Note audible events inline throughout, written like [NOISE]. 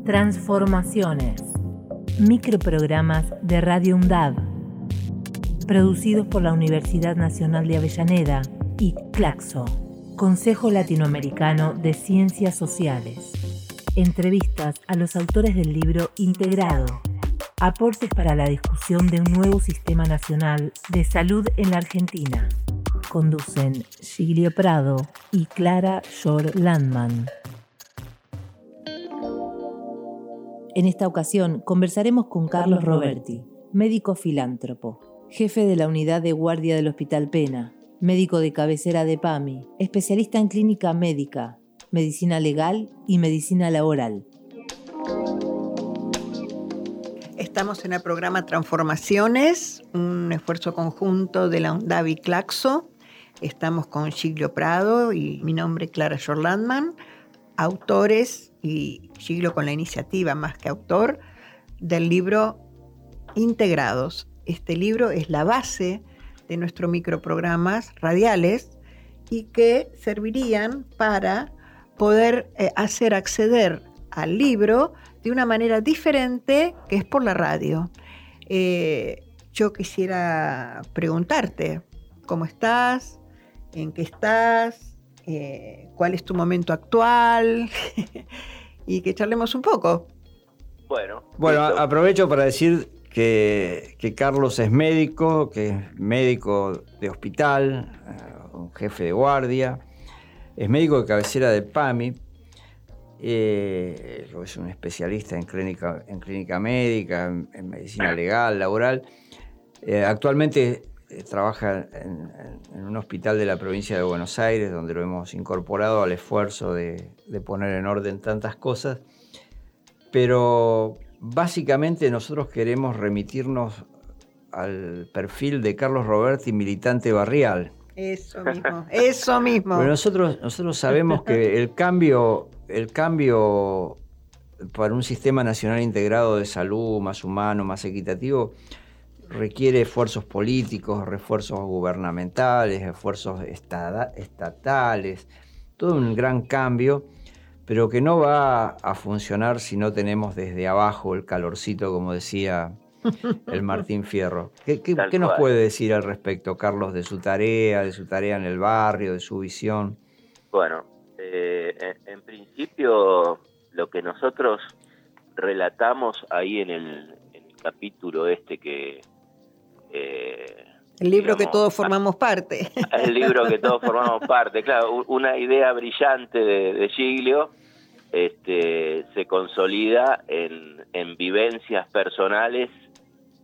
Transformaciones. Microprogramas de Radio UNDAV. Producidos por la Universidad Nacional de Avellaneda y CLACSO, Consejo Latinoamericano de Ciencias Sociales. Entrevistas a los autores del libro Integrado. Aportes para la discusión de un nuevo sistema nacional de salud en la Argentina. Conducen Giglio Prado y Clara Shore Landman. En esta ocasión conversaremos con Carlos Roberti, médico filántropo, jefe de la unidad de guardia del Hospital Pena, médico de cabecera de PAMI, especialista en clínica médica, medicina legal y medicina laboral. Estamos en el programa Transformaciones, un esfuerzo conjunto de la UNDAVI Claxo. Estamos con Giglio Prado y mi nombre Clara Shorlandman, autores y Siglo con la iniciativa más que autor del libro Integrados. Este libro es la base de nuestros microprogramas radiales y que servirían para poder eh, hacer acceder al libro de una manera diferente que es por la radio. Eh, yo quisiera preguntarte, ¿cómo estás? ¿En qué estás? Eh, cuál es tu momento actual [LAUGHS] y que charlemos un poco. Bueno, bueno aprovecho para decir que, Carlos es médico, que es médico de hospital, eh, un jefe de guardia, es médico de cabecera de PAMI, eh, es un especialista en clínica, en clínica médica, en, medicina legal, laboral. actualmente eh, trabaja en, un hospital de la provincia de Buenos Aires, donde lo hemos incorporado al esfuerzo de, poner en orden tantas cosas. Pero básicamente nosotros queremos remitirnos al perfil de Carlos Roberti, militante barrial. Eso mismo, eso mismo. Pero nosotros, nosotros sabemos que el cambio, el cambio para un sistema nacional integrado de salud más humano, más equitativo, requiere esfuerzos políticos, refuerzos gubernamentales, esfuerzos estatales, todo un gran cambio, pero que no va a funcionar si no tenemos desde abajo el calorcito, como decía el [LAUGHS] Martín Fierro. ¿Qué, nos puede decir al respecto, Carlos, de su tarea, de su tarea en el barrio, de su visión? Bueno, eh, en, principio lo que nosotros relatamos ahí en el capítulo este que, eh, el libro que todos formamos [LAUGHS] parte. El libro que todos formamos parte, claro, una idea brillante de, Giglio este, se consolida en, en vivencias personales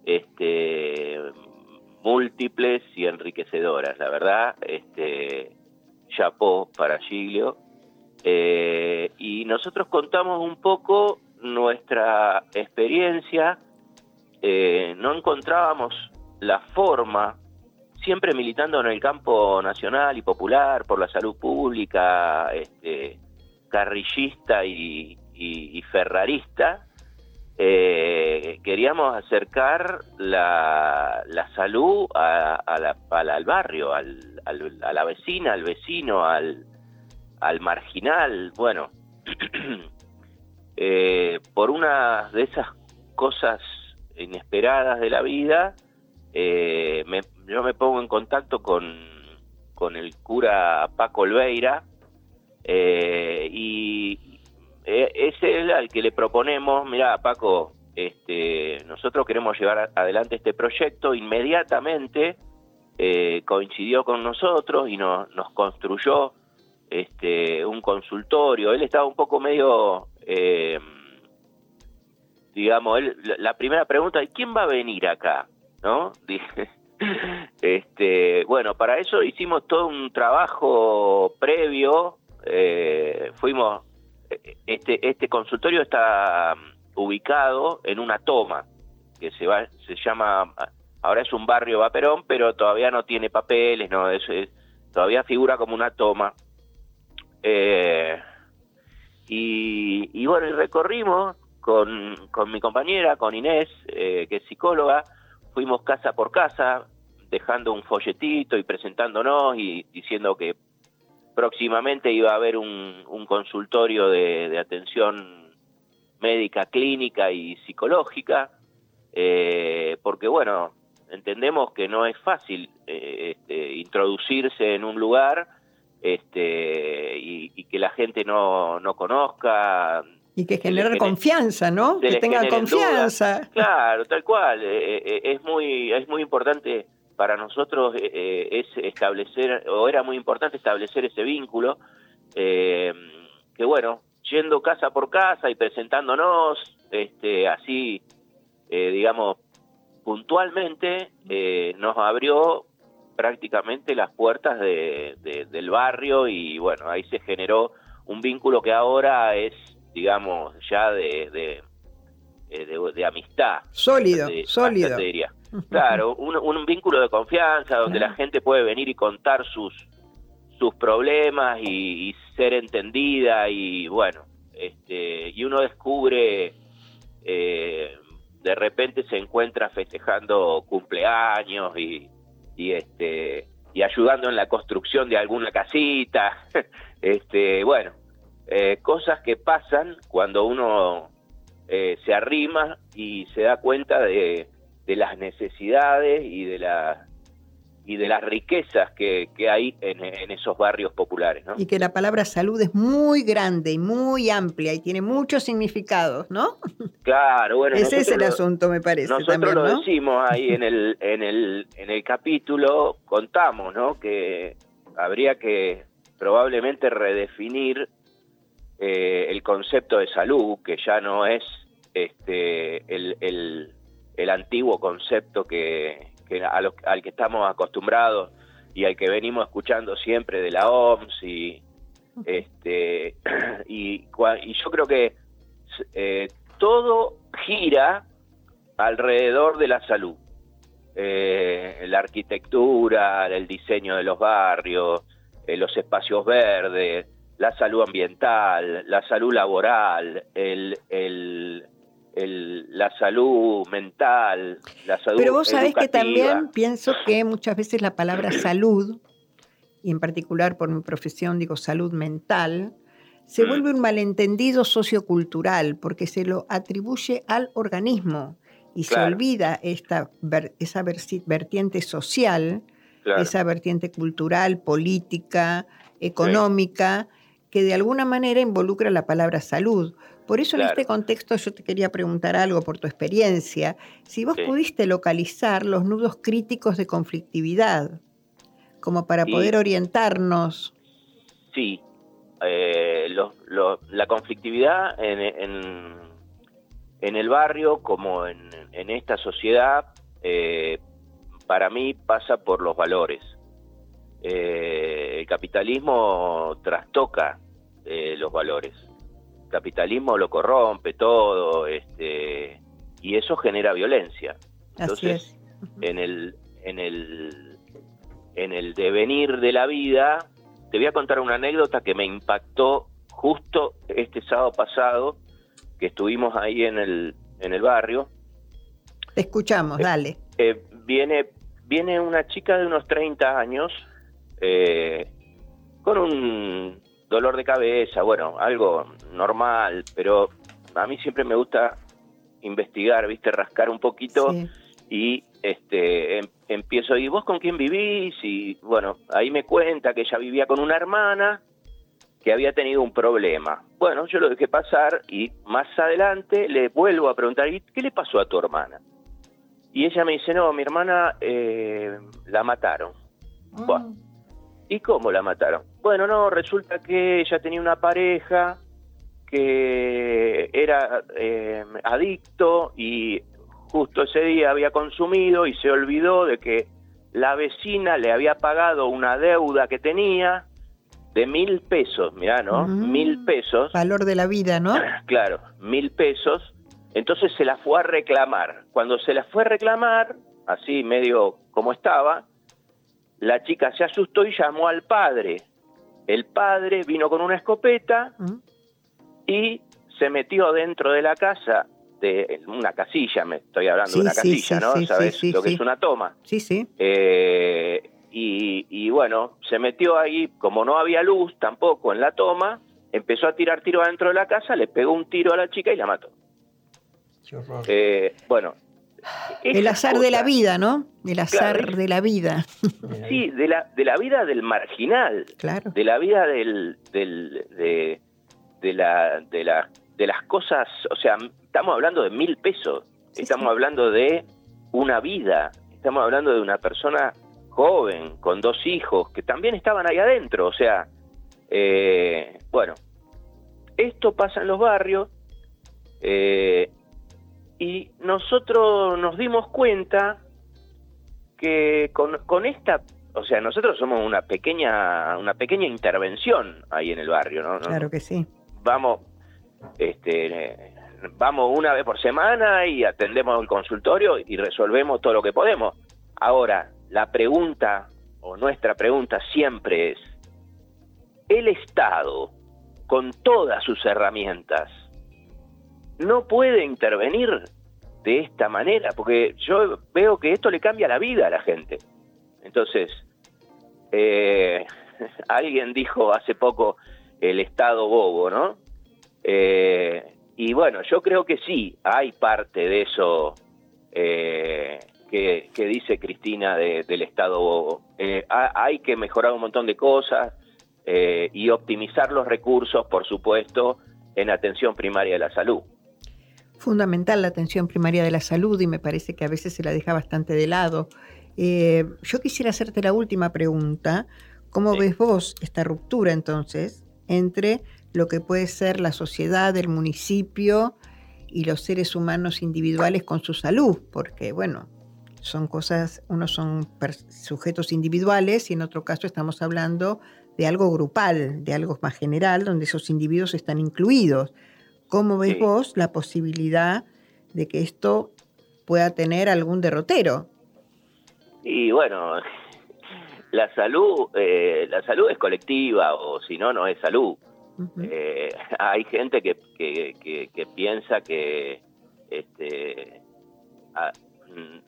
este, múltiples y enriquecedoras, la verdad, este, chapó para Giglio. Eh, y nosotros contamos un poco nuestra experiencia, eh, no encontrábamos la forma, siempre militando en el campo nacional y popular, por la salud pública, este, carrillista y, ferrarista, eh, queríamos acercar la, salud al barrio, al, a la vecina, al vecino, al, al marginal. Bueno, [CLEARS THROAT] eh, por una de esas cosas inesperadas de la vida, eh, yo me pongo en contacto con, con el cura Paco Olveira eh, y eh, es él al que le proponemos, mira Paco, este, nosotros queremos llevar adelante este proyecto, inmediatamente coincidió con nosotros y nos construyó este, un consultorio, él estaba un poco medio... digamos, él, la primera pregunta es, ¿quién va a venir acá? ¿No? Dije, [LAUGHS] este, bueno, para eso hicimos todo un trabajo previo, eh, fuimos, este, este consultorio está um, ubicado en una toma, que se va, se llama, ahora es un barrio Vaperón, pero todavía no tiene papeles, no, es, todavía figura como una toma. Eh, y, y, bueno, recorrimos con, con mi compañera, con Inés, eh, que es psicóloga, fuimos casa por casa, dejando un folletito y presentándonos y diciendo que próximamente iba a haber un, consultorio de, atención médica, clínica y psicológica, eh, porque bueno, entendemos que no es fácil eh, este, introducirse en un lugar este, y, que la gente no, no conozca. Y que generar confianza, ¿no? Que tengan confianza. Claro, tal cual. es, muy, es muy importante para nosotros es establecer, o era muy importante establecer ese vínculo, que bueno, yendo casa por casa y presentándonos, este, así, eh, digamos, puntualmente, eh, nos abrió prácticamente las puertas de, del barrio y bueno, ahí se generó un vínculo que ahora es, digamos, ya de, de, eh, amistad. Sólido, sólido. Diría. Claro, un, un, vínculo de confianza donde la gente puede venir y contar sus sus problemas y, ser entendida y bueno, este, y uno descubre, eh, de repente se encuentra festejando cumpleaños y, y este y ayudando en la construcción de alguna casita, [LAUGHS] este, bueno, eh, cosas que pasan cuando uno eh, se arrima y se da cuenta de, de las necesidades y de la y de las riquezas que, hay en, esos barrios populares. ¿no? Y que la palabra salud es muy grande y muy amplia y tiene muchos significados, ¿no? Claro, bueno. Ese es el asunto, me parece. Nosotros lo decimos ahí en el, [LAUGHS] en, el, en el capítulo, contamos, ¿no? Que habría que probablemente redefinir concepto de salud, que ya no es este el, el, el antiguo concepto que, que al que estamos acostumbrados y al que venimos escuchando siempre de la OMS y este [CLEARS THROAT] y, yo creo que eh, todo gira alrededor de la salud. Eh, la arquitectura el diseño de los barrios eh, los espacios verdes la salud ambiental la salud laboral el, el la salud mental, la salud Pero vos sabés que también pienso que muchas veces la palabra salud, y en particular por mi profesión digo salud mental, se mm. vuelve un malentendido sociocultural porque se lo atribuye al organismo y se olvida esta, esa vertiente social, esa vertiente cultural, política, económica, que de alguna manera involucra la palabra salud. Por eso en este contexto yo te quería preguntar algo por tu experiencia, si vos pudiste localizar los nudos críticos de conflictividad, como para poder orientarnos. Sí, eh, la conflictividad en, en, el barrio como en, esta sociedad, eh, para mí pasa por los valores. Eh, el capitalismo trastoca los valores capitalismo lo corrompe todo, este, y eso genera violencia. Entonces, en el, en el, en el devenir de la vida, te voy a contar una anécdota que me impactó justo este sábado pasado, que estuvimos ahí en el, en el barrio. Te escuchamos, dale. Eh, viene, viene una chica de unos 30 años, eh, con un dolor de cabeza, bueno, algo normal, pero a mí siempre me gusta investigar, viste, rascar un poquito y este em, empiezo, ¿y vos con quién vivís? Y bueno, ahí me cuenta que ella vivía con una hermana que había tenido un problema. Bueno, yo lo dejé pasar y más adelante le vuelvo a preguntar, ¿y qué le pasó a tu hermana? Y ella me dice, no, mi hermana eh, la mataron. Ah. ¿Y cómo la mataron? Bueno, no, resulta que ella tenía una pareja que era eh, adicto y justo ese día había consumido y se olvidó de que la vecina le había pagado una deuda que tenía de mil pesos, mirá, ¿no? Mil pesos. Valor de la vida, ¿no? [CLEARS THROAT] Claro, mil pesos. Entonces se la fue a reclamar. Cuando se la fue a reclamar, así medio como estaba, la chica se asustó y llamó al padre. El padre vino con una escopeta y se metió dentro de la casa, de una casilla, me estoy hablando de una casilla, ¿no? ¿Sabes lo que es una toma? Sí, sí. Eh, y, bueno, se metió ahí, como no había luz tampoco en la toma, empezó a tirar tiro adentro de la casa, le pegó un tiro a la chica y la mató. Eh, bueno. El azar de la vida, ¿no? El azar de la vida. [LAUGHS] Sí, de la, de la vida del marginal. Claro. De la vida del, del de, de, la, de, la, de las cosas, o sea, estamos hablando de mil pesos, estamos hablando de una vida, estamos hablando de una persona joven, con dos hijos, que también estaban ahí adentro, o sea, eh, bueno, esto pasa en los barrios eh, y nosotros nos dimos cuenta que con, con, esta, o sea, nosotros somos una pequeña, una pequeña intervención ahí en el barrio, ¿no? Claro que sí. Vamos, este, vamos una vez por semana y atendemos el consultorio y resolvemos todo lo que podemos. Ahora, la pregunta, o nuestra pregunta siempre es, el Estado, con todas sus herramientas, no puede intervenir de esta manera, porque yo veo que esto le cambia la vida a la gente. Entonces, eh, [LAUGHS] alguien dijo hace poco el Estado bobo, ¿no? Eh, y bueno, yo creo que sí, hay parte de eso eh, que, dice Cristina del Estado bobo. hay que mejorar un montón de cosas, eh, y optimizar los recursos, por supuesto, en atención primaria de la salud. Fundamental la atención primaria de la salud y me parece que a veces se la deja bastante de lado. Eh, yo quisiera hacerte la última pregunta. ¿Cómo ves vos esta ruptura entonces entre lo que puede ser la sociedad, el municipio y los seres humanos individuales con su salud? Porque, bueno, son cosas, unos son sujetos individuales y en otro caso estamos hablando de algo grupal, de algo más general, donde esos individuos están incluidos. ¿Cómo ves vos la posibilidad de que esto pueda tener algún derrotero? Y bueno, [LAUGHS] la salud, eh, la salud es colectiva, o si no, no es salud. Eh, [LAUGHS] hay gente que, que, piensa que este,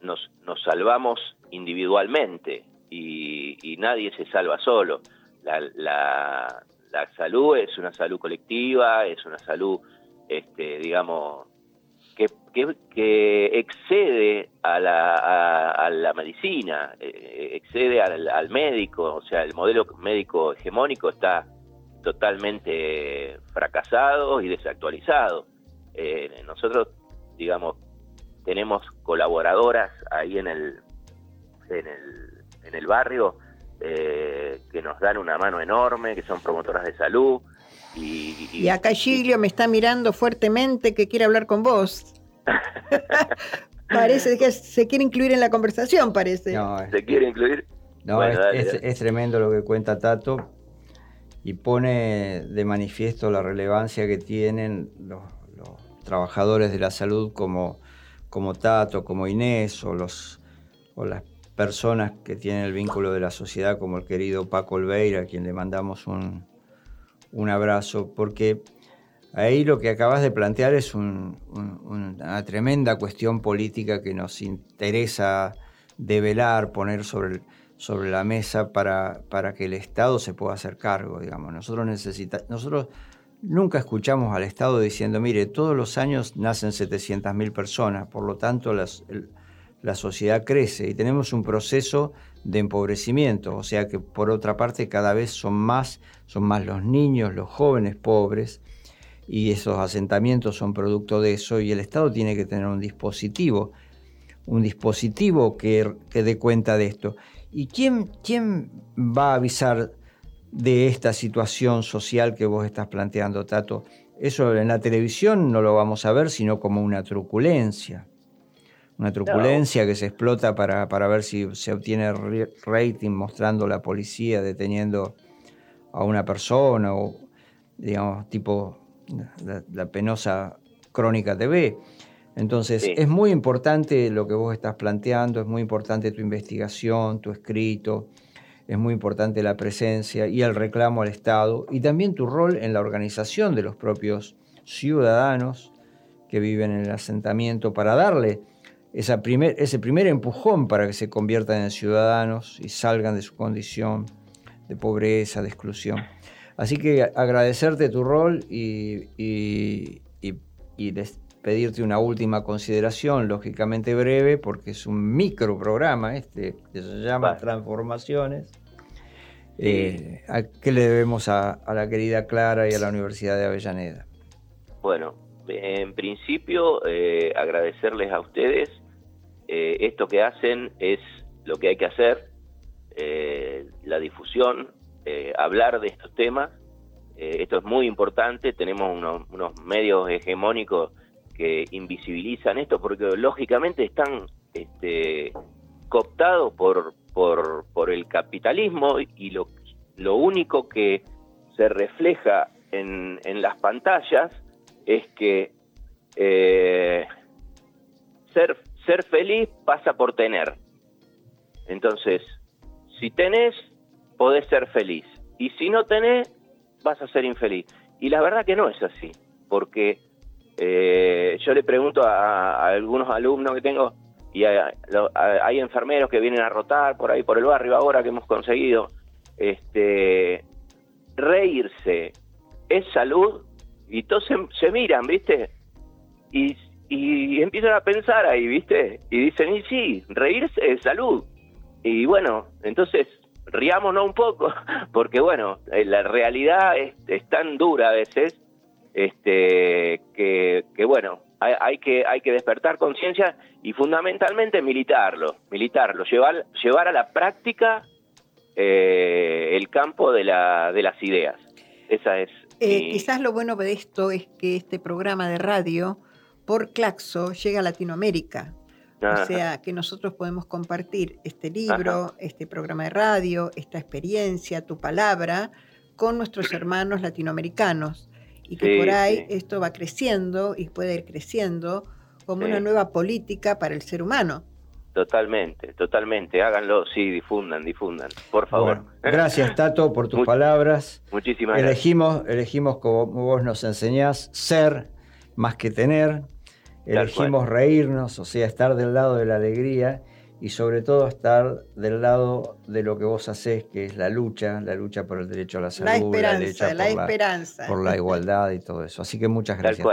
nos, nos salvamos individualmente y, y nadie se salva solo la, la, la, salud es una salud colectiva, es una salud, este, digamos, que, que, excede a la, a, la medicina, eh, excede al, médico, o sea, el modelo médico hegemónico está totalmente fracasado y desactualizado. Eh, nosotros, digamos, tenemos colaboradoras ahí en el, en el, en el barrio eh, que nos dan una mano enorme, que son promotoras de salud. Y, acá Giglio me está mirando fuertemente que quiere hablar con vos. [LAUGHS] parece que se quiere incluir en la conversación, parece. ¿Se quiere incluir? No, es, tremendo lo que cuenta Tato y pone de manifiesto la relevancia que tienen los, trabajadores de la salud como, como Tato, como Inés o, los, o las personas que tienen el vínculo de la sociedad, como el querido Paco Olveira, a quien le mandamos un, abrazo, porque ahí lo que acabas de plantear es una tremenda cuestión política que nos interesa develar, poner sobre, sobre la mesa para, para, que el Estado se pueda hacer cargo, digamos. Nosotros, necesita, nosotros nunca escuchamos al Estado diciendo, mire, todos los años nacen 700.000 personas, por lo tanto las, la sociedad crece y tenemos un proceso de empobrecimiento, o sea que por otra parte cada vez son más, son más los niños, los jóvenes pobres, y esos asentamientos son producto de eso, y el Estado tiene que tener un dispositivo, un dispositivo que, que dé cuenta de esto. ¿Y quién, quién va a avisar de esta situación social que vos estás planteando, Tato? Eso en la televisión no lo vamos a ver, sino como una truculencia una truculencia que se explota para, ver si se obtiene rating mostrando la policía deteniendo a una persona o, digamos, tipo la, penosa Crónica TV. Entonces, es muy importante lo que vos estás planteando, es muy importante tu investigación, tu escrito, es muy importante la presencia y el reclamo al Estado y también tu rol en la organización de los propios ciudadanos que viven en el asentamiento para darle esa primer, ese primer empujón para que se conviertan en ciudadanos y salgan de su condición de pobreza, de exclusión. Así que agradecerte tu rol y, y, pedirte una última consideración, lógicamente breve, porque es un micro programa este, que se llama Transformaciones. Eh, ¿A qué le debemos a, la querida Clara y a la Universidad de Avellaneda? Bueno, en principio eh, agradecerles a ustedes. Eh, esto que hacen es lo que hay que hacer, la difusión, hablar de estos temas. esto es muy importante, tenemos unos, medios hegemónicos que invisibilizan esto porque lógicamente están este, cooptados por, por, el capitalismo y lo, lo único que se refleja en, en las pantallas es que eh, ser, ser feliz pasa por tener. Entonces, si tenés, podés ser feliz. Y si no tenés, vas a ser infeliz. Y la verdad que no es así, porque eh, yo le pregunto a, algunos alumnos que tengo, y hay enfermeros que vienen a rotar por ahí, por el barrio ahora que hemos conseguido, este, reírse es salud, y todos se, miran, ¿viste? Y, y empiezan a pensar ahí, ¿viste? Y dicen, y sí, reírse es salud. Y bueno, entonces riámonos un poco, [LAUGHS] porque bueno, eh, la realidad es, es tan dura a veces este, que, que bueno, hay, que, hay que despertar conciencia y fundamentalmente militarlo, militarlo, llevar, llevar a la práctica eh, el campo de, la, de las ideas. Esa es. Eh, quizás lo bueno de esto es que este programa de radio por Claxo llega a Latinoamérica. O sea, que nosotros podemos compartir este libro, este programa de radio, esta experiencia, tu palabra, con nuestros hermanos latinoamericanos y que por ahí esto va creciendo y puede ir creciendo como una nueva política para el ser humano. Totalmente, totalmente. Háganlo, sí, difundan, difundan, por favor. gracias, Tato, por tus [LAUGHS] palabras. Muchísimas elegimos, gracias. Elegimos, como vos nos enseñás, ser más que tener. Elegimos reírnos, o sea, estar del lado de la alegría y sobre todo estar del lado de lo que vos hacés, que es la lucha, la lucha por el derecho a la salud, la, esperanza, la, esperanza. por la igualdad y todo eso. Así que muchas gracias.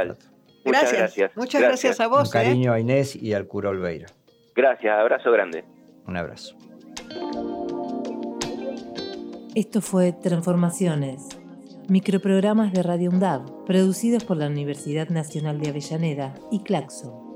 Muchas gracias. Muchas gracias, a vos. Un cariño ¿eh? a Inés y al cura Olveira. Gracias, abrazo grande. Un abrazo. Esto fue Transformaciones, microprogramas de Radio UNDAV, producidos por la Universidad Nacional de Avellaneda y Claxo.